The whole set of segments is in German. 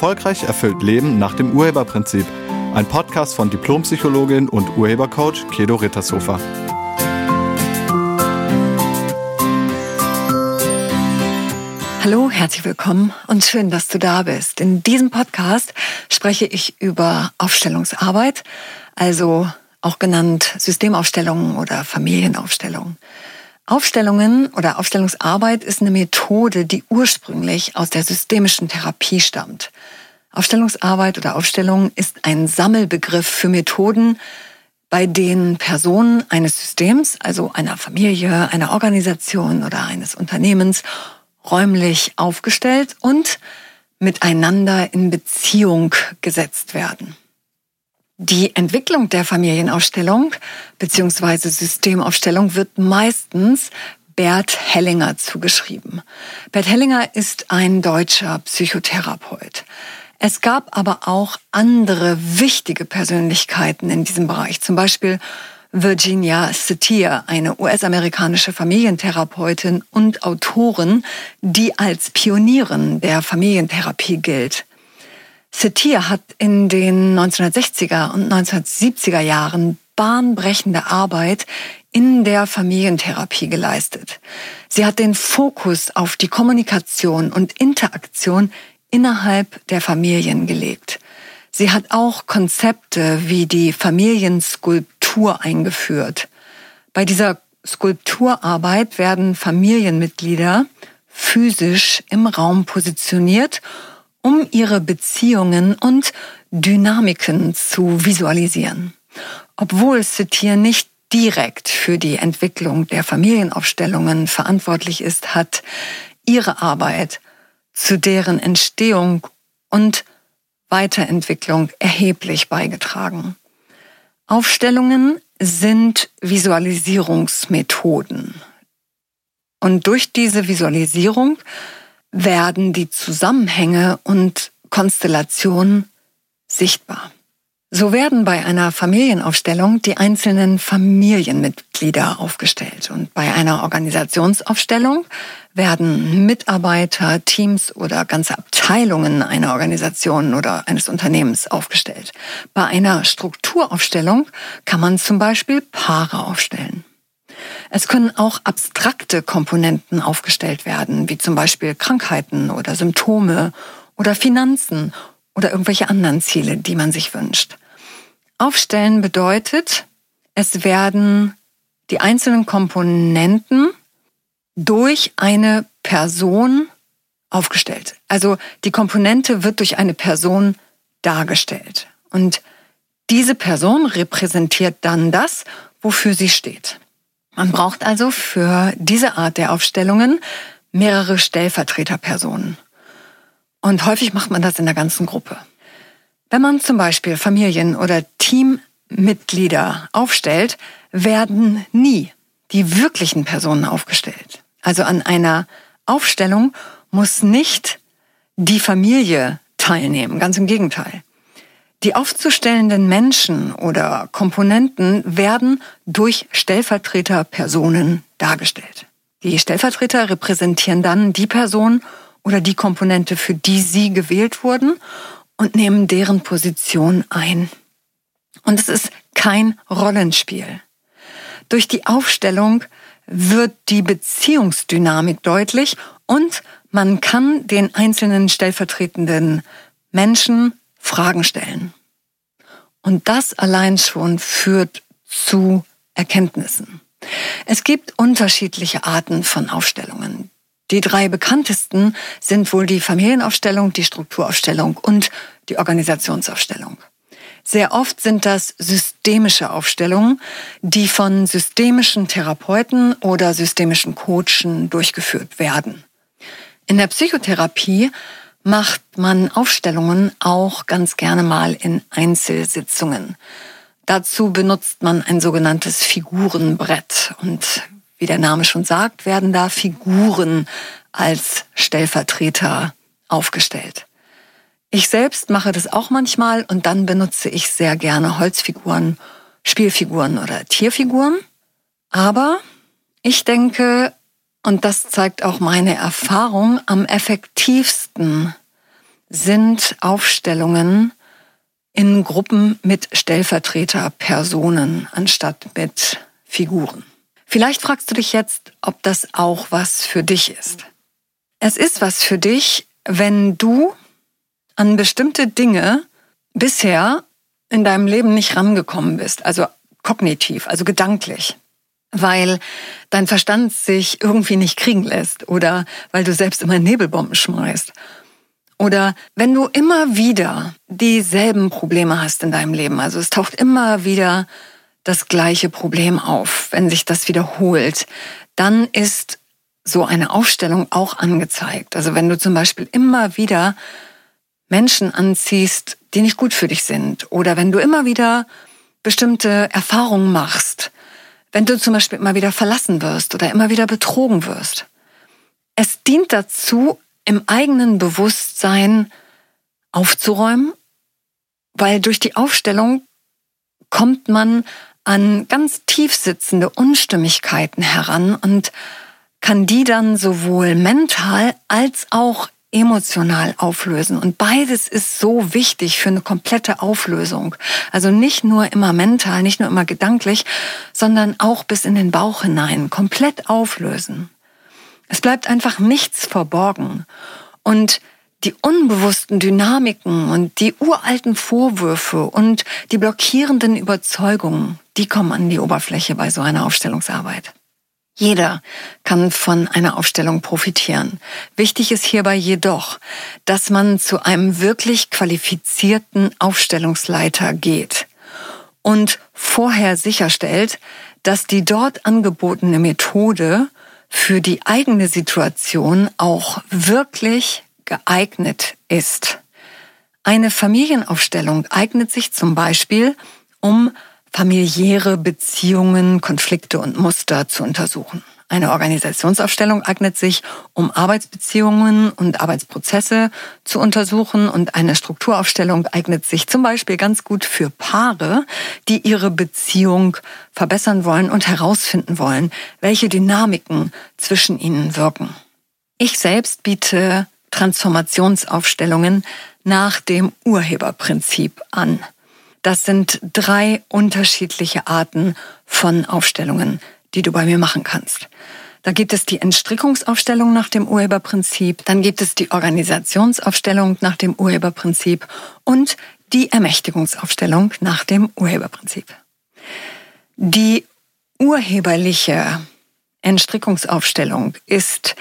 Erfolgreich erfüllt Leben nach dem Urheberprinzip. Ein Podcast von Diplompsychologin und Urhebercoach Kedo Rittershofer. Hallo, herzlich willkommen und schön, dass du da bist. In diesem Podcast spreche ich über Aufstellungsarbeit, also auch genannt Systemaufstellungen oder Familienaufstellungen. Aufstellungen oder Aufstellungsarbeit ist eine Methode, die ursprünglich aus der systemischen Therapie stammt. Aufstellungsarbeit oder Aufstellung ist ein Sammelbegriff für Methoden, bei denen Personen eines Systems, also einer Familie, einer Organisation oder eines Unternehmens, räumlich aufgestellt und miteinander in Beziehung gesetzt werden. Die Entwicklung der Familienaufstellung bzw. Systemaufstellung wird meistens Bert Hellinger zugeschrieben. Bert Hellinger ist ein deutscher Psychotherapeut. Es gab aber auch andere wichtige Persönlichkeiten in diesem Bereich, zum Beispiel Virginia Satir, eine US-amerikanische Familientherapeutin und Autorin, die als Pionierin der Familientherapie gilt. Satir hat in den 1960er und 1970er Jahren bahnbrechende Arbeit in der Familientherapie geleistet. Sie hat den Fokus auf die Kommunikation und Interaktion innerhalb der Familien gelegt. Sie hat auch Konzepte wie die Familienskulptur eingeführt. Bei dieser Skulpturarbeit werden Familienmitglieder physisch im Raum positioniert um ihre Beziehungen und Dynamiken zu visualisieren. Obwohl Satir nicht direkt für die Entwicklung der Familienaufstellungen verantwortlich ist, hat ihre Arbeit zu deren Entstehung und Weiterentwicklung erheblich beigetragen. Aufstellungen sind Visualisierungsmethoden. Und durch diese Visualisierung werden die Zusammenhänge und Konstellationen sichtbar. So werden bei einer Familienaufstellung die einzelnen Familienmitglieder aufgestellt und bei einer Organisationsaufstellung werden Mitarbeiter, Teams oder ganze Abteilungen einer Organisation oder eines Unternehmens aufgestellt. Bei einer Strukturaufstellung kann man zum Beispiel Paare aufstellen. Es können auch abstrakte Komponenten aufgestellt werden, wie zum Beispiel Krankheiten oder Symptome oder Finanzen oder irgendwelche anderen Ziele, die man sich wünscht. Aufstellen bedeutet, es werden die einzelnen Komponenten durch eine Person aufgestellt. Also die Komponente wird durch eine Person dargestellt. Und diese Person repräsentiert dann das, wofür sie steht. Man braucht also für diese Art der Aufstellungen mehrere Stellvertreterpersonen. Und häufig macht man das in der ganzen Gruppe. Wenn man zum Beispiel Familien- oder Teammitglieder aufstellt, werden nie die wirklichen Personen aufgestellt. Also an einer Aufstellung muss nicht die Familie teilnehmen, ganz im Gegenteil. Die aufzustellenden Menschen oder Komponenten werden durch Stellvertreterpersonen dargestellt. Die Stellvertreter repräsentieren dann die Person oder die Komponente, für die sie gewählt wurden und nehmen deren Position ein. Und es ist kein Rollenspiel. Durch die Aufstellung wird die Beziehungsdynamik deutlich und man kann den einzelnen stellvertretenden Menschen Fragen stellen. Und das allein schon führt zu Erkenntnissen. Es gibt unterschiedliche Arten von Aufstellungen. Die drei bekanntesten sind wohl die Familienaufstellung, die Strukturaufstellung und die Organisationsaufstellung. Sehr oft sind das systemische Aufstellungen, die von systemischen Therapeuten oder systemischen Coachen durchgeführt werden. In der Psychotherapie macht man Aufstellungen auch ganz gerne mal in Einzelsitzungen. Dazu benutzt man ein sogenanntes Figurenbrett. Und wie der Name schon sagt, werden da Figuren als Stellvertreter aufgestellt. Ich selbst mache das auch manchmal und dann benutze ich sehr gerne Holzfiguren, Spielfiguren oder Tierfiguren. Aber ich denke, und das zeigt auch meine Erfahrung, am effektivsten sind Aufstellungen in Gruppen mit Stellvertreterpersonen anstatt mit Figuren. Vielleicht fragst du dich jetzt, ob das auch was für dich ist. Es ist was für dich, wenn du an bestimmte Dinge bisher in deinem Leben nicht rangekommen bist, also kognitiv, also gedanklich, weil dein Verstand sich irgendwie nicht kriegen lässt oder weil du selbst immer Nebelbomben schmeißt. Oder wenn du immer wieder dieselben Probleme hast in deinem Leben, also es taucht immer wieder das gleiche Problem auf, wenn sich das wiederholt, dann ist so eine Aufstellung auch angezeigt. Also wenn du zum Beispiel immer wieder Menschen anziehst, die nicht gut für dich sind, oder wenn du immer wieder bestimmte Erfahrungen machst, wenn du zum Beispiel immer wieder verlassen wirst oder immer wieder betrogen wirst. Es dient dazu, im eigenen Bewusstsein aufzuräumen, weil durch die Aufstellung kommt man an ganz tief sitzende Unstimmigkeiten heran und kann die dann sowohl mental als auch emotional auflösen. Und beides ist so wichtig für eine komplette Auflösung. Also nicht nur immer mental, nicht nur immer gedanklich, sondern auch bis in den Bauch hinein. Komplett auflösen. Es bleibt einfach nichts verborgen. Und die unbewussten Dynamiken und die uralten Vorwürfe und die blockierenden Überzeugungen, die kommen an die Oberfläche bei so einer Aufstellungsarbeit. Jeder kann von einer Aufstellung profitieren. Wichtig ist hierbei jedoch, dass man zu einem wirklich qualifizierten Aufstellungsleiter geht und vorher sicherstellt, dass die dort angebotene Methode für die eigene Situation auch wirklich geeignet ist. Eine Familienaufstellung eignet sich zum Beispiel, um familiäre Beziehungen, Konflikte und Muster zu untersuchen. Eine Organisationsaufstellung eignet sich, um Arbeitsbeziehungen und Arbeitsprozesse zu untersuchen und eine Strukturaufstellung eignet sich zum Beispiel ganz gut für Paare, die ihre Beziehung verbessern wollen und herausfinden wollen, welche Dynamiken zwischen ihnen wirken. Ich selbst biete Transformationsaufstellungen nach dem Urheberprinzip an. Das sind drei unterschiedliche Arten von Aufstellungen, die du bei mir machen kannst. Da gibt es die Entstrickungsaufstellung nach dem Urheberprinzip, dann gibt es die Organisationsaufstellung nach dem Urheberprinzip und die Ermächtigungsaufstellung nach dem Urheberprinzip. Die urheberliche Entstrickungsaufstellung ist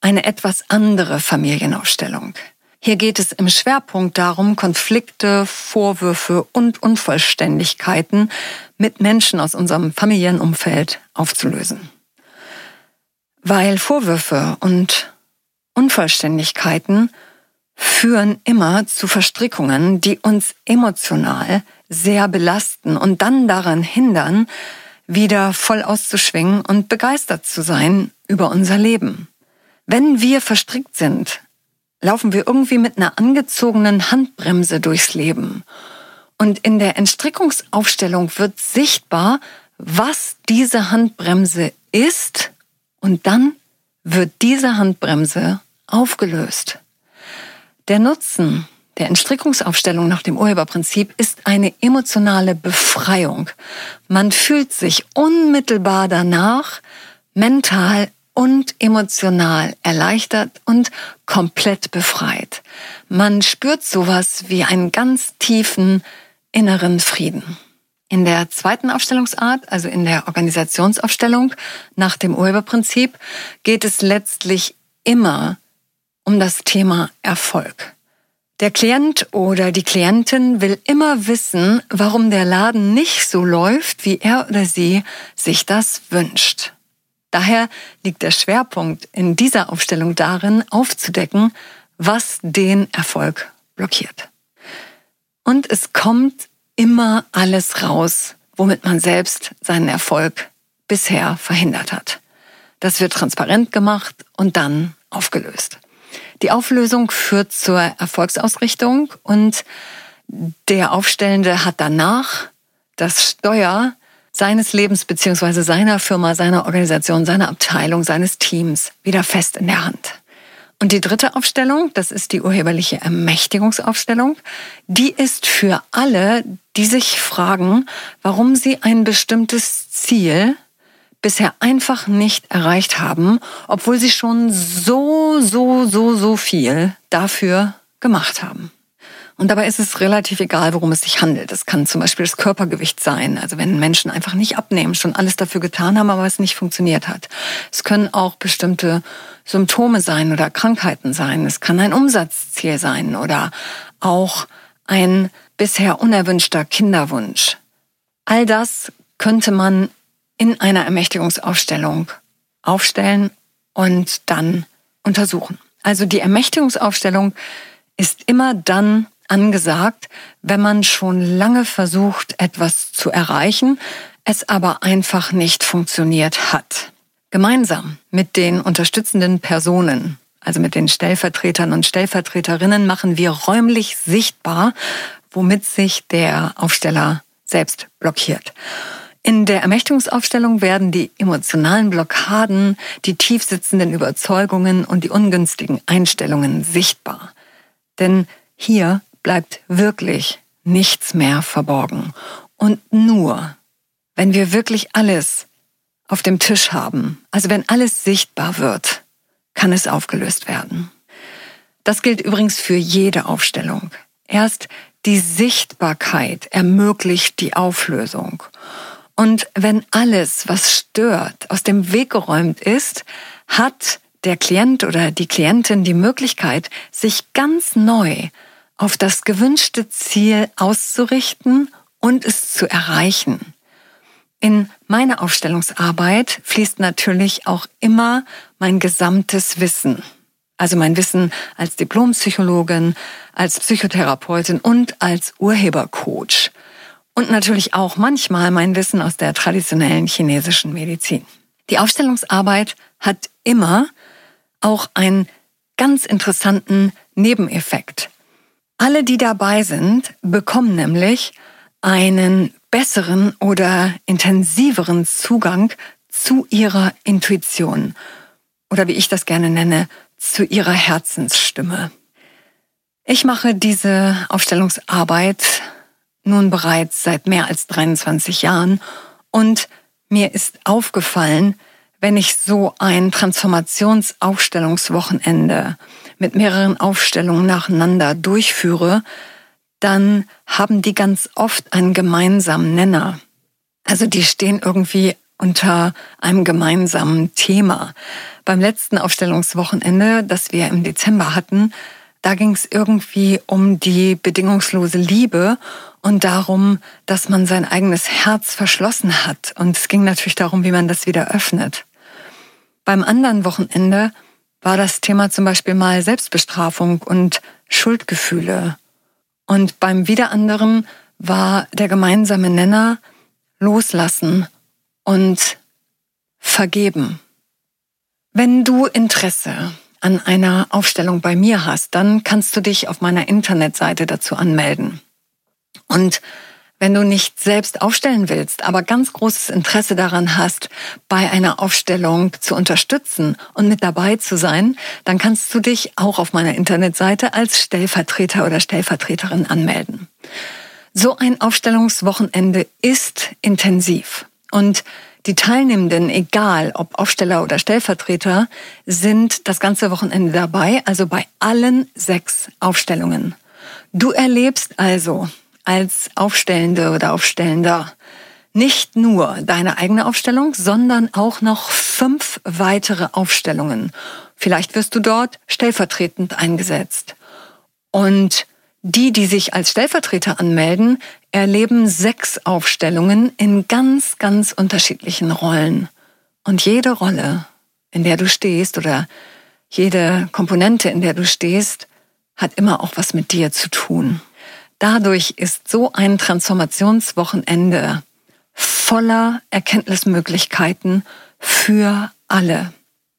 eine etwas andere Familienaufstellung. Hier geht es im Schwerpunkt darum, Konflikte, Vorwürfe und Unvollständigkeiten mit Menschen aus unserem familiären Umfeld aufzulösen. Weil Vorwürfe und Unvollständigkeiten führen immer zu Verstrickungen, die uns emotional sehr belasten und dann daran hindern, wieder voll auszuschwingen und begeistert zu sein über unser Leben. Wenn wir verstrickt sind laufen wir irgendwie mit einer angezogenen Handbremse durchs Leben. Und in der Entstrickungsaufstellung wird sichtbar, was diese Handbremse ist und dann wird diese Handbremse aufgelöst. Der Nutzen der Entstrickungsaufstellung nach dem Urheberprinzip ist eine emotionale Befreiung. Man fühlt sich unmittelbar danach mental und emotional erleichtert und komplett befreit. Man spürt sowas wie einen ganz tiefen inneren Frieden. In der zweiten Aufstellungsart, also in der Organisationsaufstellung nach dem Urheberprinzip, geht es letztlich immer um das Thema Erfolg. Der Klient oder die Klientin will immer wissen, warum der Laden nicht so läuft, wie er oder sie sich das wünscht. Daher liegt der Schwerpunkt in dieser Aufstellung darin, aufzudecken, was den Erfolg blockiert. Und es kommt immer alles raus, womit man selbst seinen Erfolg bisher verhindert hat. Das wird transparent gemacht und dann aufgelöst. Die Auflösung führt zur Erfolgsausrichtung und der Aufstellende hat danach das Steuer seines Lebens beziehungsweise seiner Firma, seiner Organisation, seiner Abteilung, seines Teams wieder fest in der Hand. Und die dritte Aufstellung, das ist die urheberliche Ermächtigungsaufstellung, die ist für alle, die sich fragen, warum sie ein bestimmtes Ziel bisher einfach nicht erreicht haben, obwohl sie schon so, so, so, so viel dafür gemacht haben. Und dabei ist es relativ egal, worum es sich handelt. Es kann zum Beispiel das Körpergewicht sein. Also wenn Menschen einfach nicht abnehmen, schon alles dafür getan haben, aber es nicht funktioniert hat. Es können auch bestimmte Symptome sein oder Krankheiten sein. Es kann ein Umsatzziel sein oder auch ein bisher unerwünschter Kinderwunsch. All das könnte man in einer Ermächtigungsaufstellung aufstellen und dann untersuchen. Also die Ermächtigungsaufstellung ist immer dann angesagt, wenn man schon lange versucht, etwas zu erreichen, es aber einfach nicht funktioniert hat. Gemeinsam mit den unterstützenden Personen, also mit den Stellvertretern und Stellvertreterinnen, machen wir räumlich sichtbar, womit sich der Aufsteller selbst blockiert. In der Ermächtigungsaufstellung werden die emotionalen Blockaden, die tiefsitzenden Überzeugungen und die ungünstigen Einstellungen sichtbar. Denn hier bleibt wirklich nichts mehr verborgen. Und nur, wenn wir wirklich alles auf dem Tisch haben, also wenn alles sichtbar wird, kann es aufgelöst werden. Das gilt übrigens für jede Aufstellung. Erst die Sichtbarkeit ermöglicht die Auflösung. Und wenn alles, was stört, aus dem Weg geräumt ist, hat der Klient oder die Klientin die Möglichkeit, sich ganz neu auf das gewünschte Ziel auszurichten und es zu erreichen. In meine Aufstellungsarbeit fließt natürlich auch immer mein gesamtes Wissen. Also mein Wissen als Diplompsychologin, als Psychotherapeutin und als Urhebercoach. Und natürlich auch manchmal mein Wissen aus der traditionellen chinesischen Medizin. Die Aufstellungsarbeit hat immer auch einen ganz interessanten Nebeneffekt. Alle, die dabei sind, bekommen nämlich einen besseren oder intensiveren Zugang zu ihrer Intuition oder wie ich das gerne nenne, zu ihrer Herzensstimme. Ich mache diese Aufstellungsarbeit nun bereits seit mehr als 23 Jahren und mir ist aufgefallen, wenn ich so ein Transformationsaufstellungswochenende mit mehreren Aufstellungen nacheinander durchführe, dann haben die ganz oft einen gemeinsamen Nenner. Also die stehen irgendwie unter einem gemeinsamen Thema. Beim letzten Aufstellungswochenende, das wir im Dezember hatten, da ging es irgendwie um die bedingungslose Liebe und darum, dass man sein eigenes Herz verschlossen hat. Und es ging natürlich darum, wie man das wieder öffnet. Beim anderen Wochenende war das Thema zum Beispiel mal Selbstbestrafung und Schuldgefühle. Und beim wieder anderen war der gemeinsame Nenner loslassen und vergeben. Wenn du Interesse an einer Aufstellung bei mir hast, dann kannst du dich auf meiner Internetseite dazu anmelden. Und wenn du nicht selbst aufstellen willst, aber ganz großes Interesse daran hast, bei einer Aufstellung zu unterstützen und mit dabei zu sein, dann kannst du dich auch auf meiner Internetseite als Stellvertreter oder Stellvertreterin anmelden. So ein Aufstellungswochenende ist intensiv und die Teilnehmenden, egal ob Aufsteller oder Stellvertreter, sind das ganze Wochenende dabei, also bei allen sechs Aufstellungen. Du erlebst also als Aufstellende oder Aufstellender nicht nur deine eigene Aufstellung, sondern auch noch fünf weitere Aufstellungen. Vielleicht wirst du dort stellvertretend eingesetzt. Und die, die sich als Stellvertreter anmelden, erleben sechs Aufstellungen in ganz, ganz unterschiedlichen Rollen. Und jede Rolle, in der du stehst oder jede Komponente, in der du stehst, hat immer auch was mit dir zu tun. Dadurch ist so ein Transformationswochenende voller Erkenntnismöglichkeiten für alle.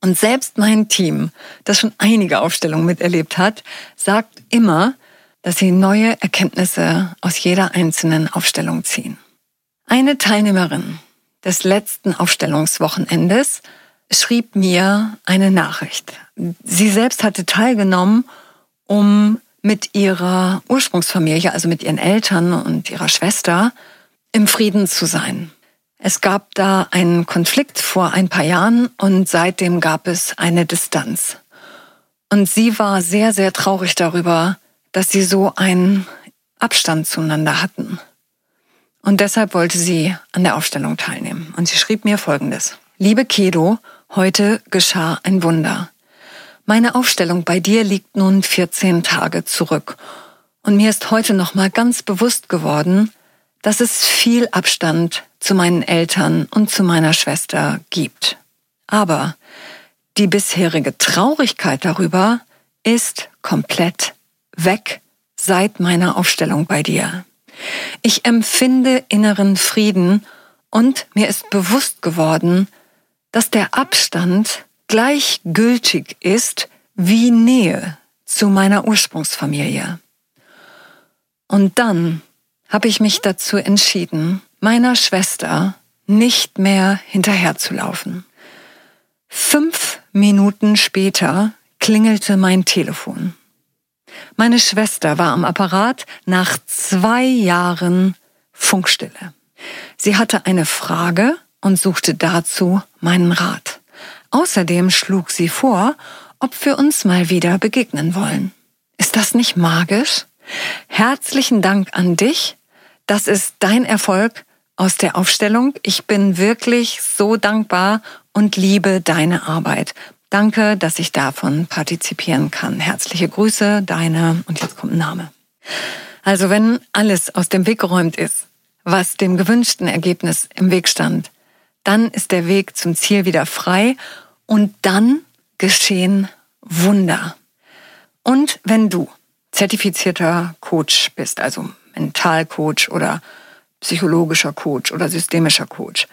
Und selbst mein Team, das schon einige Aufstellungen miterlebt hat, sagt immer, dass sie neue Erkenntnisse aus jeder einzelnen Aufstellung ziehen. Eine Teilnehmerin des letzten Aufstellungswochenendes schrieb mir eine Nachricht. Sie selbst hatte teilgenommen, um mit ihrer Ursprungsfamilie, also mit ihren Eltern und ihrer Schwester, im Frieden zu sein. Es gab da einen Konflikt vor ein paar Jahren und seitdem gab es eine Distanz. Und sie war sehr, sehr traurig darüber, dass sie so einen Abstand zueinander hatten. Und deshalb wollte sie an der Aufstellung teilnehmen. Und sie schrieb mir Folgendes. Liebe Kedo, heute geschah ein Wunder. Meine Aufstellung bei dir liegt nun 14 Tage zurück. Und mir ist heute nochmal ganz bewusst geworden, dass es viel Abstand zu meinen Eltern und zu meiner Schwester gibt. Aber die bisherige Traurigkeit darüber ist komplett weg seit meiner Aufstellung bei dir. Ich empfinde inneren Frieden und mir ist bewusst geworden, dass der Abstand gleichgültig ist wie Nähe zu meiner Ursprungsfamilie. Und dann habe ich mich dazu entschieden, meiner Schwester nicht mehr hinterherzulaufen. Fünf Minuten später klingelte mein Telefon. Meine Schwester war am Apparat nach zwei Jahren Funkstille. Sie hatte eine Frage und suchte dazu meinen Rat. Außerdem schlug sie vor, ob wir uns mal wieder begegnen wollen. Ist das nicht magisch? Herzlichen Dank an dich. Das ist dein Erfolg aus der Aufstellung. Ich bin wirklich so dankbar und liebe deine Arbeit. Danke, dass ich davon partizipieren kann. Herzliche Grüße, deine, und jetzt kommt ein Name. Also wenn alles aus dem Weg geräumt ist, was dem gewünschten Ergebnis im Weg stand, dann ist der Weg zum Ziel wieder frei und dann geschehen Wunder. Und wenn du zertifizierter Coach bist, also Mentalcoach oder psychologischer Coach oder systemischer Coach,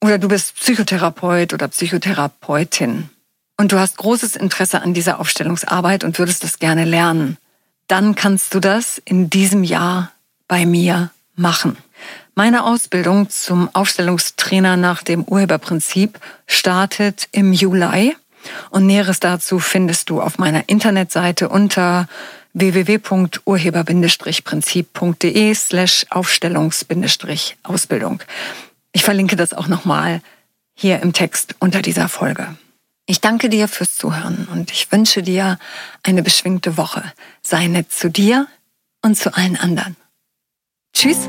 oder du bist Psychotherapeut oder Psychotherapeutin und du hast großes Interesse an dieser Aufstellungsarbeit und würdest das gerne lernen, dann kannst du das in diesem Jahr bei mir machen. Meine Ausbildung zum Aufstellungstrainer nach dem Urheberprinzip startet im Juli und Näheres dazu findest du auf meiner Internetseite unter www.urheber-prinzip.de slash Aufstellungs-Ausbildung. Ich verlinke das auch nochmal hier im Text unter dieser Folge. Ich danke dir fürs Zuhören und ich wünsche dir eine beschwingte Woche. Sei nett zu dir und zu allen anderen. Tschüss.